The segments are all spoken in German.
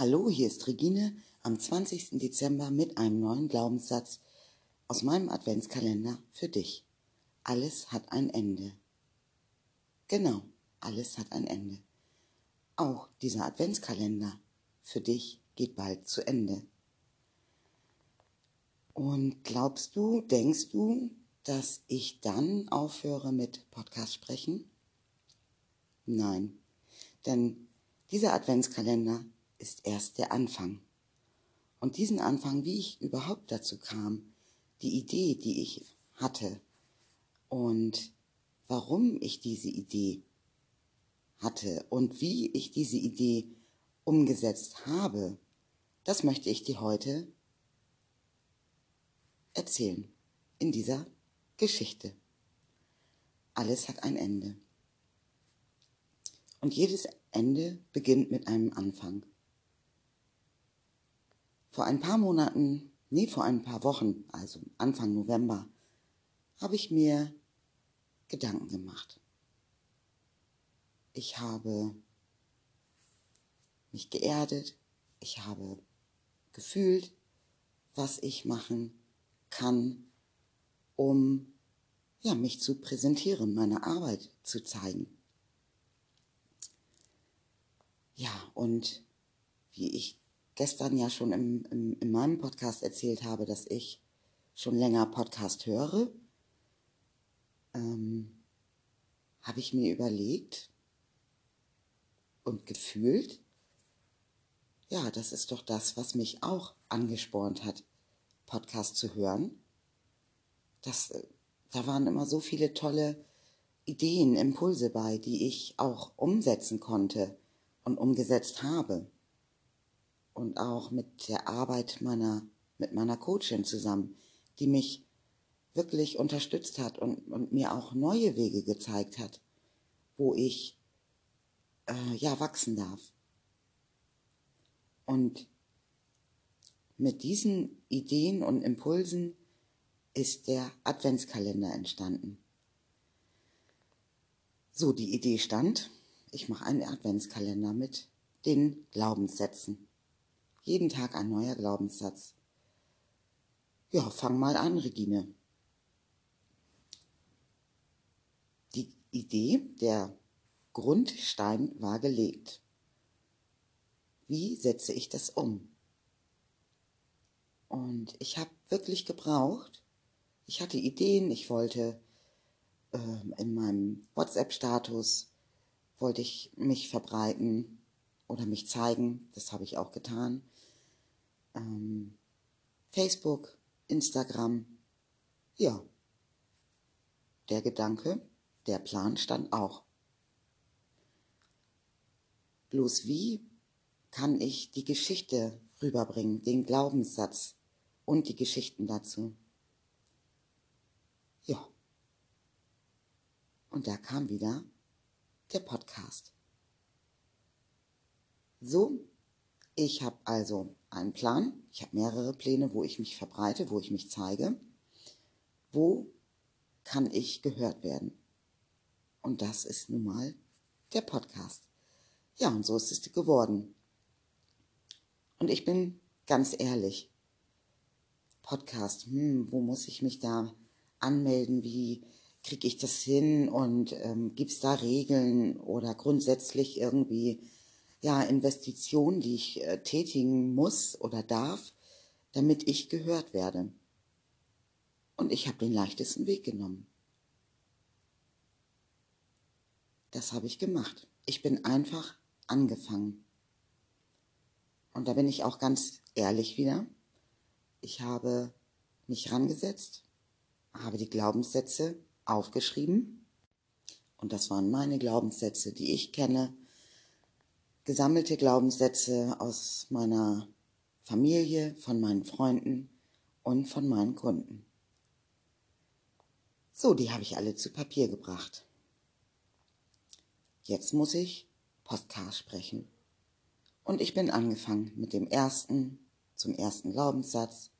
Hallo, hier ist Regine am 20. Dezember mit einem neuen Glaubenssatz aus meinem Adventskalender für dich. Alles hat ein Ende. Genau, alles hat ein Ende. Auch dieser Adventskalender für dich geht bald zu Ende. Und glaubst du, denkst du, dass ich dann aufhöre mit Podcast sprechen? Nein, denn dieser Adventskalender ist erst der Anfang. Und diesen Anfang, wie ich überhaupt dazu kam, die Idee, die ich hatte und warum ich diese Idee hatte und wie ich diese Idee umgesetzt habe, das möchte ich dir heute erzählen in dieser Geschichte. Alles hat ein Ende. Und jedes Ende beginnt mit einem Anfang. Vor ein paar Monaten, nee, vor ein paar Wochen, also Anfang November, habe ich mir Gedanken gemacht. Ich habe mich geerdet, ich habe gefühlt, was ich machen kann, um ja, mich zu präsentieren, meine Arbeit zu zeigen. Ja, und wie ich gestern ja schon im, im, in meinem Podcast erzählt habe, dass ich schon länger Podcast höre, ähm, habe ich mir überlegt und gefühlt, ja, das ist doch das, was mich auch angespornt hat, Podcast zu hören. Das, äh, da waren immer so viele tolle Ideen, Impulse bei, die ich auch umsetzen konnte und umgesetzt habe und auch mit der Arbeit meiner, mit meiner Coachin zusammen, die mich wirklich unterstützt hat und, und mir auch neue Wege gezeigt hat, wo ich äh, ja wachsen darf. Und mit diesen Ideen und Impulsen ist der Adventskalender entstanden. So, die Idee stand, ich mache einen Adventskalender mit den Glaubenssätzen. Jeden Tag ein neuer Glaubenssatz. Ja, fang mal an, Regine. Die Idee, der Grundstein war gelegt. Wie setze ich das um? Und ich habe wirklich gebraucht. Ich hatte Ideen, ich wollte äh, in meinem WhatsApp-Status, wollte ich mich verbreiten oder mich zeigen. Das habe ich auch getan ähm, Facebook, Instagram. Ja, der Gedanke, der Plan stand auch. Bloß wie kann ich die Geschichte rüberbringen, den Glaubenssatz und die Geschichten dazu? Ja. Und da kam wieder der Podcast. So, ich habe also einen Plan. Ich habe mehrere Pläne, wo ich mich verbreite, wo ich mich zeige. Wo kann ich gehört werden? Und das ist nun mal der Podcast. Ja, und so ist es geworden. Und ich bin ganz ehrlich. Podcast, hm, wo muss ich mich da anmelden? Wie kriege ich das hin? Und ähm, gibt es da Regeln oder grundsätzlich irgendwie ja, Investitionen, die ich äh, tätigen muss oder darf, damit ich gehört werde. Und ich habe den leichtesten Weg genommen. Das habe ich gemacht. Ich bin einfach angefangen. Und da bin ich auch ganz ehrlich wieder. Ich habe mich rangesetzt, habe die Glaubenssätze aufgeschrieben. Und das waren meine Glaubenssätze, die ich kenne, gesammelte Glaubenssätze aus meiner Familie, von meinen Freunden und von meinen Kunden. So, die habe ich alle zu Papier gebracht. Jetzt muss ich Podcast sprechen. Und ich bin angefangen mit dem ersten, zum ersten Glaubenssatz,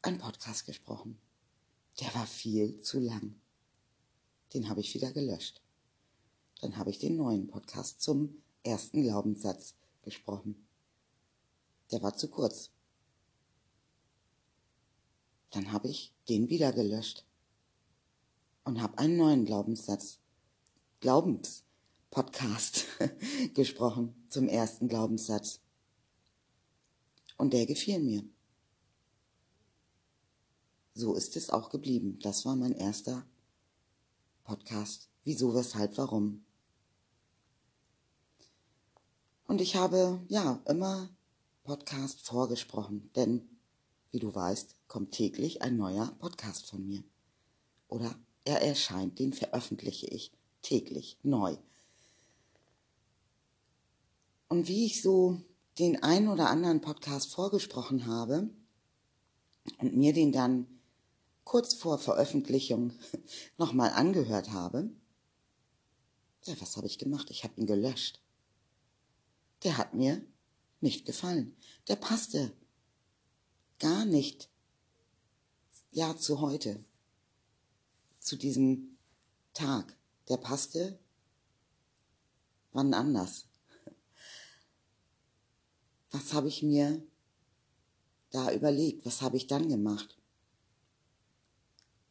ein Podcast gesprochen. Der war viel zu lang. Den habe ich wieder gelöscht. Dann habe ich den neuen Podcast zum ersten Glaubenssatz gesprochen. Der war zu kurz. Dann habe ich den wieder gelöscht und habe einen neuen Glaubenssatz, Glaubenspodcast gesprochen zum ersten Glaubenssatz. Und der gefiel mir. So ist es auch geblieben. Das war mein erster Podcast. Wieso, weshalb, warum. Und ich habe, ja, immer Podcast vorgesprochen, denn, wie du weißt, kommt täglich ein neuer Podcast von mir. Oder er erscheint, den veröffentliche ich täglich neu. Und wie ich so den ein oder anderen Podcast vorgesprochen habe und mir den dann kurz vor Veröffentlichung nochmal angehört habe, ja, was habe ich gemacht? Ich habe ihn gelöscht. Der hat mir nicht gefallen. Der passte gar nicht, ja, zu heute, zu diesem Tag. Der passte wann anders. Was habe ich mir da überlegt? Was habe ich dann gemacht?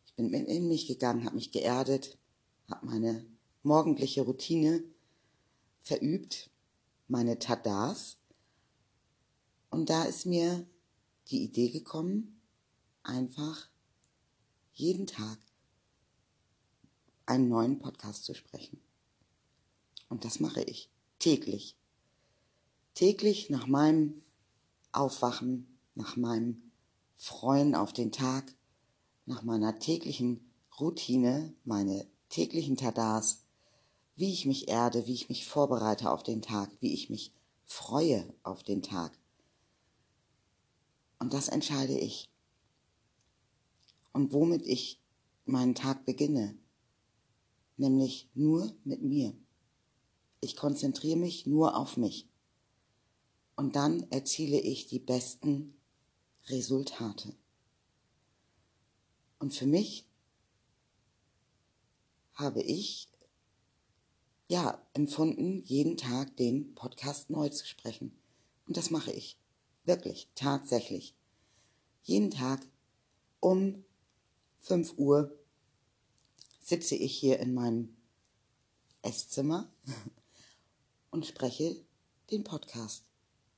Ich bin in mich gegangen, habe mich geerdet, habe meine morgendliche Routine verübt, meine Tadas. Und da ist mir die Idee gekommen, einfach jeden Tag einen neuen Podcast zu sprechen. Und das mache ich täglich. Täglich nach meinem Aufwachen, nach meinem Freuen auf den Tag, nach meiner täglichen Routine, meine täglichen Tadas, wie ich mich erde, wie ich mich vorbereite auf den Tag, wie ich mich freue auf den Tag. Und das entscheide ich. Und womit ich meinen Tag beginne, nämlich nur mit mir. Ich konzentriere mich nur auf mich. Und dann erziele ich die besten Resultate. Und für mich habe ich ja empfunden, jeden Tag den Podcast neu zu sprechen. Und das mache ich. Wirklich, tatsächlich. Jeden Tag um 5 Uhr sitze ich hier in meinem Esszimmer und spreche den Podcast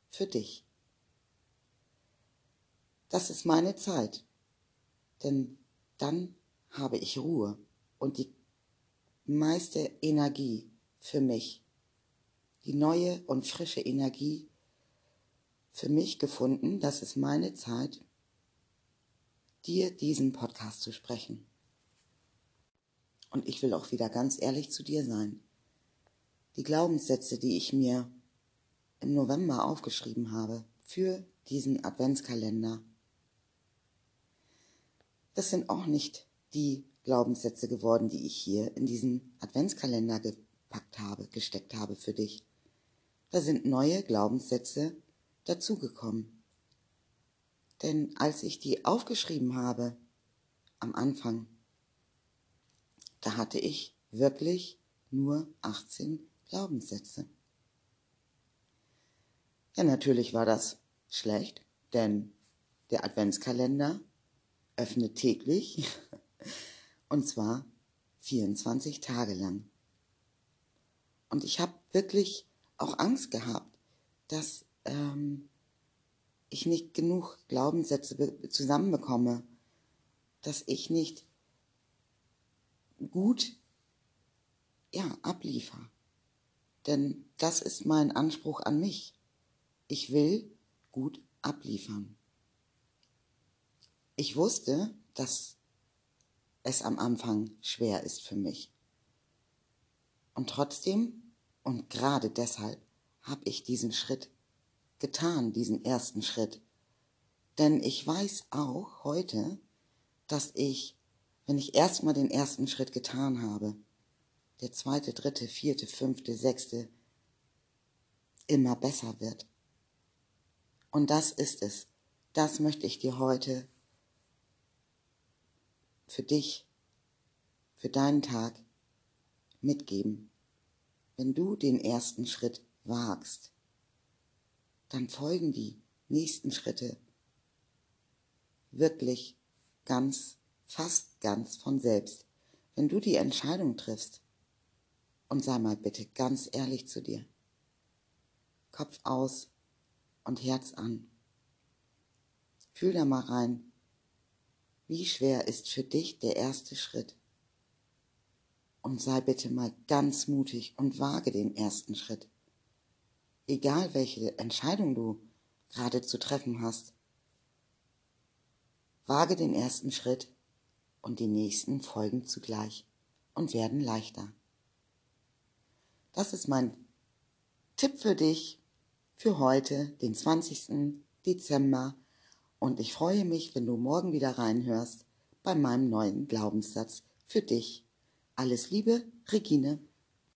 für dich. Das ist meine Zeit, denn dann habe ich Ruhe und die meiste Energie für mich, die neue und frische Energie für mich gefunden, das ist meine Zeit, dir diesen Podcast zu sprechen. Und ich will auch wieder ganz ehrlich zu dir sein. Die Glaubenssätze, die ich mir im November aufgeschrieben habe für diesen Adventskalender, das sind auch nicht die Glaubenssätze geworden, die ich hier in diesen Adventskalender gepackt habe, gesteckt habe für dich. Da sind neue Glaubenssätze dazugekommen. Denn als ich die aufgeschrieben habe am Anfang, da hatte ich wirklich nur 18 Glaubenssätze. Ja, natürlich war das schlecht, denn der Adventskalender öffnet täglich und zwar 24 Tage lang. Und ich habe wirklich auch Angst gehabt, dass ähm, ich nicht genug Glaubenssätze zusammenbekomme, dass ich nicht gut ja, abliefer. Denn das ist mein Anspruch an mich. Ich will gut abliefern. Ich wusste, dass es am Anfang schwer ist für mich. Und trotzdem und gerade deshalb habe ich diesen Schritt getan, diesen ersten Schritt. Denn ich weiß auch heute, dass ich, wenn ich erstmal den ersten Schritt getan habe, der zweite, dritte, vierte, fünfte, sechste immer besser wird. Und das ist es. Das möchte ich dir heute für dich, für deinen Tag mitgeben. Wenn du den ersten Schritt wagst, dann folgen die nächsten Schritte wirklich ganz, fast ganz von selbst. Wenn du die Entscheidung triffst, und sei mal bitte ganz ehrlich zu dir. Kopf aus und Herz an. Fühl da mal rein, wie schwer ist für dich der erste Schritt? Und sei bitte mal ganz mutig und wage den ersten Schritt. Egal welche Entscheidung du gerade zu treffen hast, wage den ersten Schritt und die nächsten folgen zugleich und werden leichter. Das ist mein Tipp für dich für heute, den 20. Dezember und ich freue mich, wenn du morgen wieder reinhörst bei meinem neuen Glaubenssatz für dich. Alles Liebe, Regine.